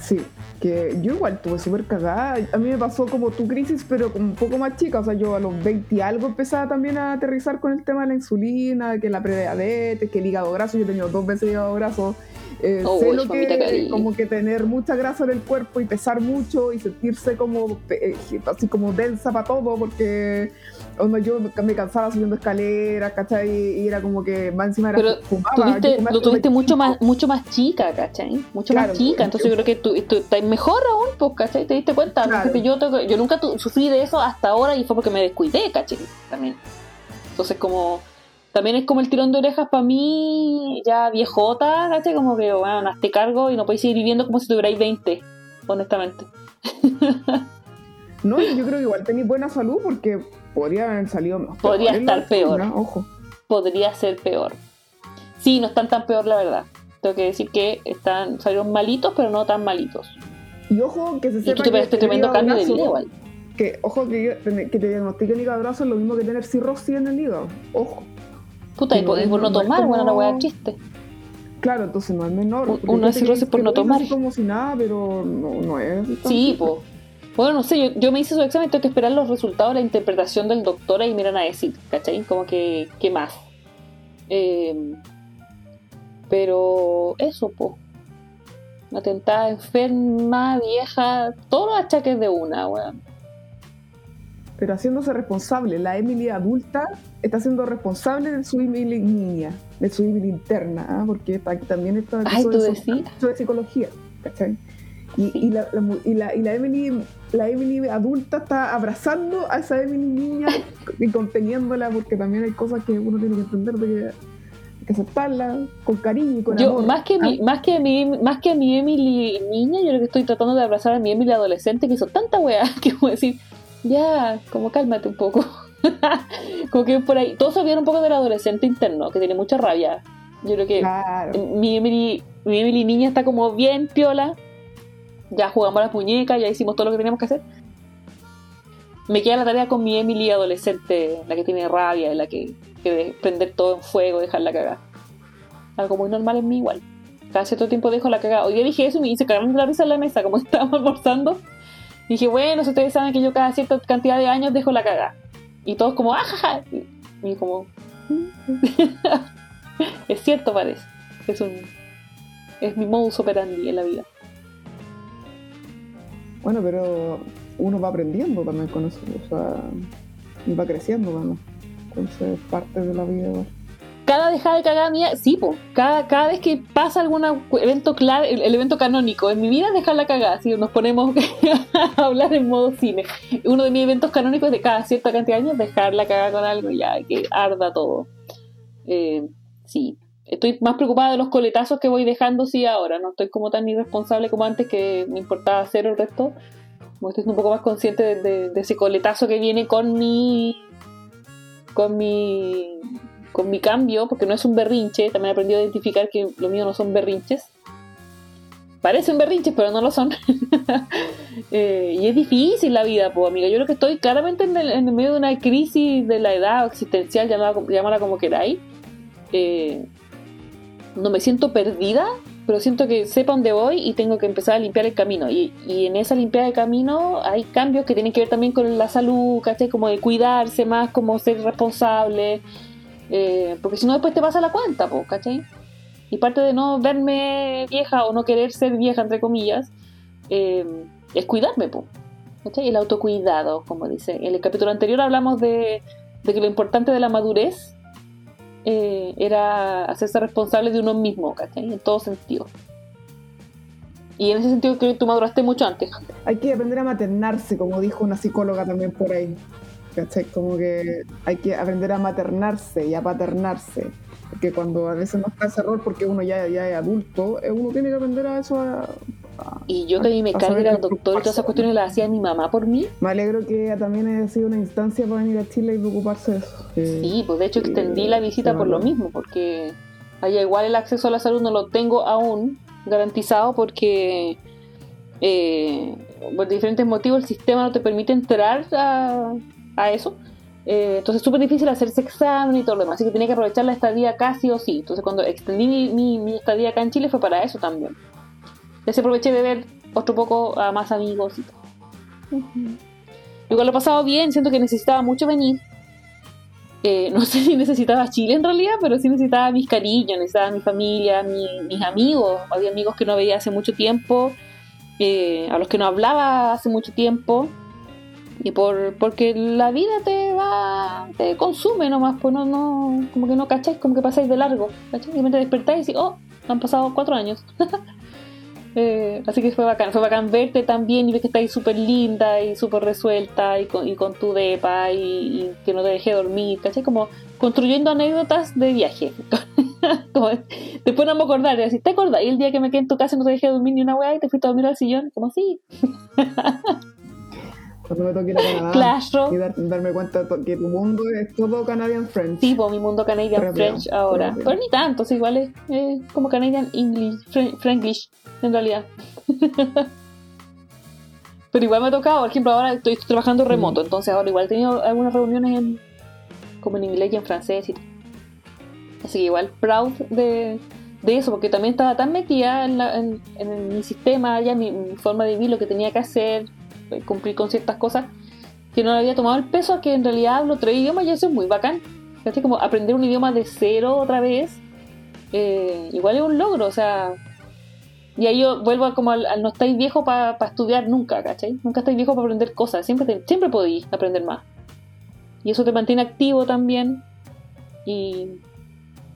Sí, que yo igual tuve súper cagada. A mí me pasó como tu crisis, pero como un poco más chica. O sea, yo a los 20 y algo empezaba también a aterrizar con el tema de la insulina, que la prediabetes, que el hígado graso. Yo he tenido dos veces hígado graso. Eh, Oh, sé lo que como que tener mucha grasa en el cuerpo y pesar mucho y sentirse como eh, así como densa para todo porque onda, yo me cansaba subiendo escaleras, ¿cachai? Y era como que más encima era Pero fumaba. Tuviste, lo tuviste mucho 25. más, mucho más chica, ¿cachai? Mucho Claro, más chica. Entonces yo creo que tú, tú estás mejor aún, pues, ¿cachai? ¿Te diste cuenta? Claro. Porque yo, tengo- yo nunca tu- sufrí de eso hasta ahora y fue porque me descuidé, ¿cachai? También. Entonces como... También es como el tirón de orejas para mí, ya viejota, ¿cachai? Como que, bueno, hazte cargo y no podéis seguir viviendo como si tuvierais 20, honestamente. No, yo creo que igual tenéis buena salud porque podría haber salido mejor. Podría estar peor. Ojo. Podría ser peor. Sí, no están tan peor, la verdad. Tengo que decir que están salieron malitos, pero no tan malitos. Y ojo que se Y sepa tú te que este tremendo cambio de vida igual. Que, ojo que, que te diagnostiquen hígado graso es lo mismo que tener cirrosis en el hígado. Ojo. Puta, y por, y no por es- no no es tomar, bueno, la weá chiste. Claro, entonces no es menor. Una que cirrosis por que no tomar. así como si nada, pero no, no es. Sí, po. Bueno, no sé, yo, yo me hice su examen, tengo que esperar los resultados de la interpretación del doctor y miran a decir, ¿cachai? Como que, ¿qué más? Eh, pero eso, po. Una tentada enferma, vieja, todos los achaques de una, weón. Pero haciéndose responsable, la Emily adulta está siendo responsable de su Emily niña, de su Emily interna, ¿ah? porque también está Ay, tú de, decís. de psicología, ¿cachai? Y, y la, la y, la, y la Emily la Emily adulta está abrazando a esa Emily niña y conteniéndola porque también hay cosas que uno tiene que entender de que que aceptarla con cariño y con Yo, amor. más que, mi, ¿ah? más, que mi, más que a mi Emily niña, yo creo que estoy tratando de abrazar a mi Emily adolescente que hizo tanta weá que voy a decir, ya, como cálmate un poco. como que por ahí, todos sabían un poco del adolescente interno, que tiene mucha rabia. Yo creo que Claro. mi Emily, mi Emily niña está como bien piola. Ya jugamos las muñecas, ya hicimos todo lo que teníamos que hacer. Me queda la tarea con mi Emily adolescente, la que tiene rabia, la que quiere prender todo en fuego, dejarla cagar. Algo muy normal en mí igual. Cada cierto tiempo dejo la cagada. Hoy día dije eso y me hice cagaron la risa en la mesa, como estábamos almorzando. Dije, bueno, si ustedes saben que yo cada cierta cantidad de años dejo la cagada. Y todos como, ajaja. Y yo como, es cierto parece. Es un es mi modus operandi en la vida. Bueno, pero uno va aprendiendo también con o sea, y va creciendo, bueno. Entonces, parte de la vida. Cada dejada de cagada sí, po. Cada, cada vez que pasa algún evento clave, el, evento canónico en mi vida es dejar la cagada. Si nos ponemos a hablar en modo cine. Uno de mis eventos canónicos de cada cierta cantidad de años dejar la cagada con algo ya, que arda todo. Eh, sí. Estoy más preocupada de los coletazos que voy dejando, sí, ahora. No estoy como tan irresponsable como antes que me importaba hacer el resto. Como estoy un poco más consciente de, ese coletazo que viene con mi. con mi. con mi cambio, porque no es un berrinche. También he aprendido a identificar que lo mío no son berrinches. Parecen berrinches, pero no lo son. Eh, y es difícil la vida, pues, amiga. Yo creo que estoy claramente en el, en el medio de una crisis de la edad existencial, llámala, llámala como queráis. Eh, no me siento perdida, pero siento que sepa dónde voy y tengo que empezar a limpiar el camino. Y, y en esa limpiada de camino hay cambios que tienen que ver también con la salud, ¿cachai? Como de cuidarse más, como ser responsable. eh, porque si no, después te pasa la cuenta, pues, ¿cachai? Y parte de no verme vieja o no querer ser vieja, entre comillas, eh, es cuidarme, po. ¿cachai? El autocuidado, como dice. En el capítulo anterior hablamos de, de que lo importante de la madurez eh, era hacerse responsable de uno mismo, ¿cachai? En todo sentido. Y en ese sentido creo que tú maduraste mucho antes. Hay que aprender a maternarse, como dijo una psicóloga también por ahí. ¿Cachai? Como que hay que aprender a maternarse y a paternarse. Porque cuando a veces no está ese error porque uno ya, ya es adulto, eh, uno tiene que aprender a eso a- Y yo que a mí me carga al doctor y todas esas cuestiones las hacía mi mamá por mí. Me alegro que también haya sido una instancia para venir a Chile y preocuparse de eso. Eh, Sí, pues de hecho sí, extendí la visita por lo mismo, porque allá igual el acceso a la salud no lo tengo aún garantizado porque eh, por diferentes motivos el sistema no te permite entrar a, a eso. Eh, entonces es súper difícil hacerse examen y todo lo demás, así que tenía que aprovechar la estadía acá sí o sí. Entonces cuando extendí mi, mi, mi estadía acá en Chile fue para eso también. Y así aproveché de ver otro poco a más amigos y todo. Igual lo he pasado bien, siento que necesitaba mucho venir. Eh, no sé si necesitaba Chile en realidad, pero sí necesitaba mis cariños, necesitaba mi familia, mi- mis amigos. Había amigos que no veía hace mucho tiempo, eh, a los que no hablaba hace mucho tiempo. Y por porque la vida te va, te consume nomás, pues no, no, como que no cacháis, como que pasáis de largo, ¿cachai? Y repente despertáis y, oh, han pasado cuatro años. Eh, así que fue bacán, fue bacán verte también y ver que estáis súper linda y súper resuelta y con, tu depa y, que no te dejé dormir, ¿cachai? Como construyendo anécdotas de viaje. Como, después no me acordar, y así, ¿te acordás? Y el día que me quedé en tu casa y no te dejé dormir ni una weá y te fuiste a dormir al sillón, como sí, Cuando me toque ir a Canadá Clash y dar- darme cuenta que tu mundo es todo Canadian Friends. tipo mi mundo Canadian French ahora. Pero ni tanto, sí, igual es eh, como Canadian English, Fren- Franglish, en realidad. Pero igual me ha tocado, por ejemplo, ahora estoy trabajando remoto, entonces ahora igual he tenido algunas reuniones en, como en inglés y en francés y. Así que igual proud de, de eso, porque también estaba tan metida en, la- en- en mi sistema, ya mi, mi forma de vivir, lo que tenía que hacer, cumplir con ciertas cosas, que no le había tomado el peso a que en realidad hablo tres idiomas y eso es muy bacán. ¿Cachai? Como aprender un idioma de cero otra vez, eh, igual es un logro, o sea... Y ahí yo vuelvo a como al, no estáis viejo para estudiar nunca, ¿cachai? Nunca estáis viejo para aprender cosas, siempre, siempre podéis aprender más. Y eso te mantiene activo también y,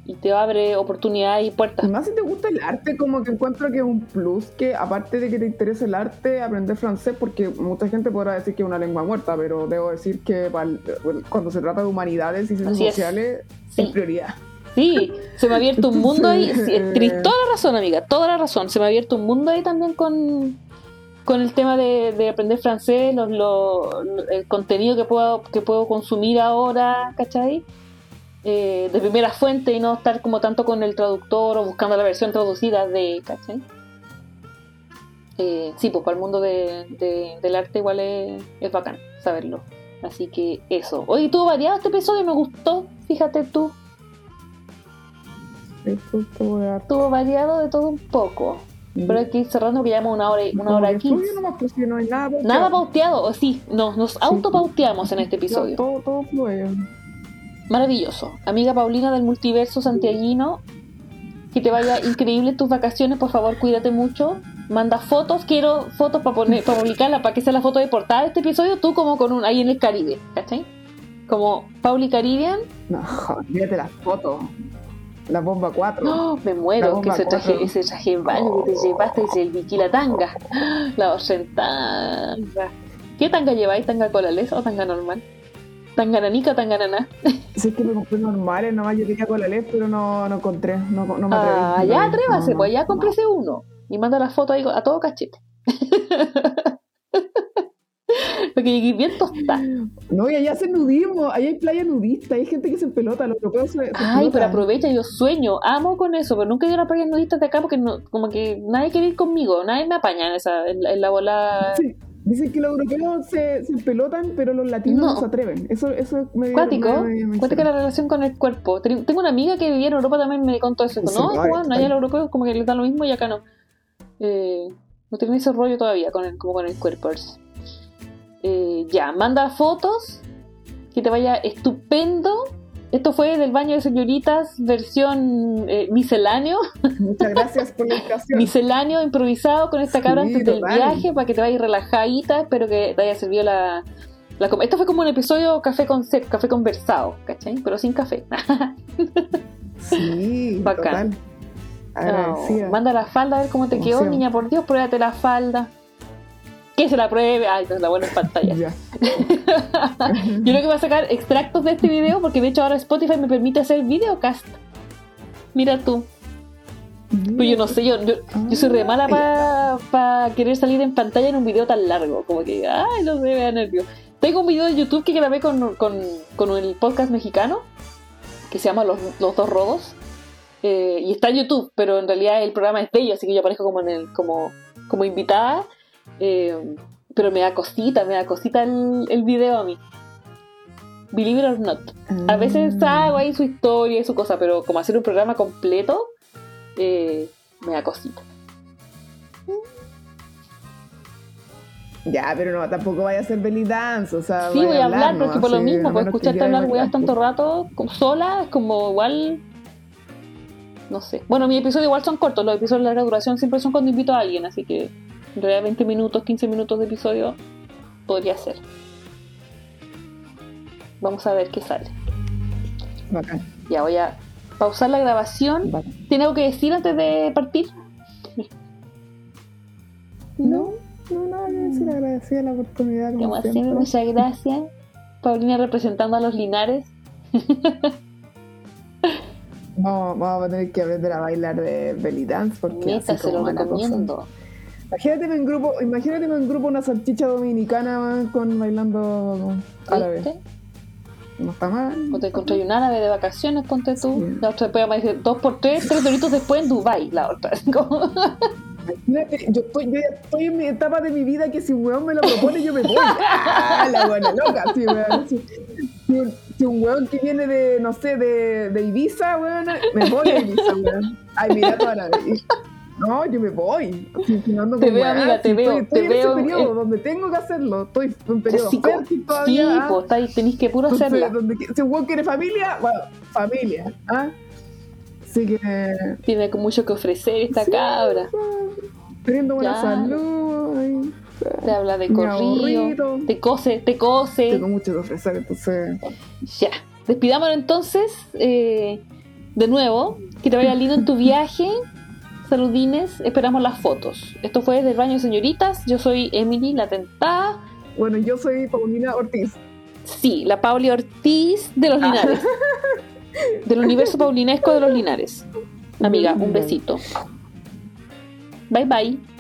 y te abre oportunidades y puertas. Más si te gusta el arte, como que encuentro que es un plus que, aparte de que te interese el arte, aprender francés, porque mucha gente podrá decir que es una lengua muerta, pero debo decir que cuando se trata de humanidades y ciencias sociales, Sí. es prioridad. Sí, se me ha abierto un mundo ahí. Sí. tienes toda la razón, amiga, toda la razón. Se me ha abierto un mundo ahí también con, con el tema de, de aprender francés, los, lo- lo- el contenido que puedo, que puedo consumir ahora, ¿cachai? Eh, de primera fuente y no estar como tanto con el traductor o buscando la versión traducida de, ¿cachai? Eh, sí, pues para el mundo de- de- del arte igual es, es bacán saberlo. Así que eso. Oye, estuvo variado este episodio, me gustó. Fíjate tú. Estuvo variado de todo un poco. Pero hay que ir cerrando que llevamos una hora y una hora nomás, pues, no hay nada Nada pauteado. pauteado, o sí, no, nos autopauteamos en este episodio. Todo, todo fluye. Maravilloso. Amiga Paulina del multiverso santiaguino, que te vaya increíble tus vacaciones, por favor, cuídate mucho. Manda fotos, quiero fotos para poner, para publicarla, para que sea la foto de portada de este episodio, tú como con un ahí en el Caribe, ¿cachai? Como Pauli Caribbean, No, olvídate las fotos. La bomba 4. ¡Oh! me La muero, que ese traje, ese traje baño que te llevaste, ese el bikini la tanga, la otra en tanga. ¿Qué tanga lleváis? ¿Tanga colales o tanga normal? ¿Tanga nanica o tanga naná? Si es que me compré normales, nomás yo quería con la LED, pero no, no encontré, no, no me atreví. Ah, ya atrévase, no, pues ya cómprese uno. Y manda la foto ahí a todo cachete. Porque llegué bien tostada. No, y allá hacen nudismo, allá hay playa nudista, hay gente que se pelota, los europeos se, se Ay, pero aprovecha, yo sueño, amo con eso, pero nunca he ido a la playa nudistas de acá porque no, como que nadie quiere ir conmigo, nadie me apaña en esa, en la, en la bola Sí, dicen que los europeos se, se pelotan, pero los latinos no, No. se atreven. Eso, eso es medio... Cuático, medio- cuática la relación con el cuerpo. Ten- Tengo una amiga que vivía en Europa también me contó eso. Dijo, no, Juan, ay. allá los europeos como que les da lo mismo y acá no. Eh, no tienen ese rollo todavía con el, como con el cuerpo. Eh, ya, manda fotos, que te vaya estupendo Esto fue del baño de señoritas, versión eh, misceláneo. Muchas gracias por la invitación. misceláneo improvisado con esta cabra Sí, antes del viaje para que te vayas relajadita. Espero que te haya servido la, la Esto fue como un episodio café con café conversado, ¿cachai? Pero sin café. Sí, Bacán. total. Agradecida. No, manda la falda a ver cómo te quedó, niña. Por Dios, pruébate la falda. Que se la pruebe. Ay, no, la buena en pantalla. Yo creo que voy a sacar extractos de este video porque de hecho ahora Spotify me permite hacer videocast. Mira tú. Pues yo no sé, yo, yo, yo soy re mala para querer salir en pantalla en un video tan largo. Como que, ay, no sé, me da nervio. Tengo un video de YouTube que grabé con, con, con el podcast mexicano que se llama Los, Los Dos Rodos. eh, y está en YouTube, pero en realidad el programa es de ellos, así que yo aparezco como, en el, como, como invitada. Eh, pero me da cosita, me da cosita el, el video a mí. Believe it or not. A veces Ah. hago ahí su historia y su cosa, pero como hacer un programa completo, eh, me da cosita. Ya, pero no, tampoco vaya a ser belly dance, o sea. Sí, voy a hablar, ¿no? porque por lo mismo, a pues escucharte hablar weas tanto pues. rato sola es como igual. No sé. Bueno, mis episodios igual son cortos, los episodios de larga duración siempre son cuando invito a alguien, así que en realidad 20 minutos, 15 minutos de episodio podría ser. Vamos a ver qué sale. Bacán, Ya voy a pausar la grabación. bacán. ¿Tiene algo que decir antes de partir? No, no, nada que decir, agradecida la oportunidad. Como Como siempre, siempre. muchas gracias. Paulina representando a los Linares. Vamos, vamos a tener que aprender a bailar de belly dance porque así se lo como cosa. Imagínate en grupo, imagínate en grupo una salchicha dominicana man, con bailando árabe. ¿Viste? No está mal. O te encontré un árabe de vacaciones, ponte tú. Sí. La otra después me dice dos por tres, tres doritos después en Dubai la otra. Como- Imagínate, yo, estoy, yo ya estoy en mi etapa de mi vida que si un weón me lo propone, yo me voy. ¡Ah, la buena loca! Sí, weón. Si, si un, si un weón que viene de, no sé, de, de Ibiza, weón, me voy a Ibiza, weón. Ay, mira toda la No, yo me voy. Así Te veo, amiga, te veo, Estoy, te en ese veo periodo en- donde tengo que hacerlo. Estoy en un periodo sí, fértil sí, todavía. estáis- tenéis que puro Entonces, hacerla. donde, si un weón quiere familia, bueno, familia. ¿ah? Así que. Tiene mucho que ofrecer esta Sí, cabra. Teniendo buena Ya. salud. ay, Te habla de corrido, te cose, te cose. Tengo mucho que ofrecer, entonces. Ya. Despidámonos entonces. eh, de nuevo. Que te vaya lindo en tu viaje. Saludines. Esperamos las fotos. Esto fue desde el baño señoritas. Yo soy Emily, la tentada. Bueno, yo soy Paulina Ortiz. Sí, la Pauli Ortiz de los Linares. Del universo paulinesco de los Linares. Amiga, un besito. Bye bye.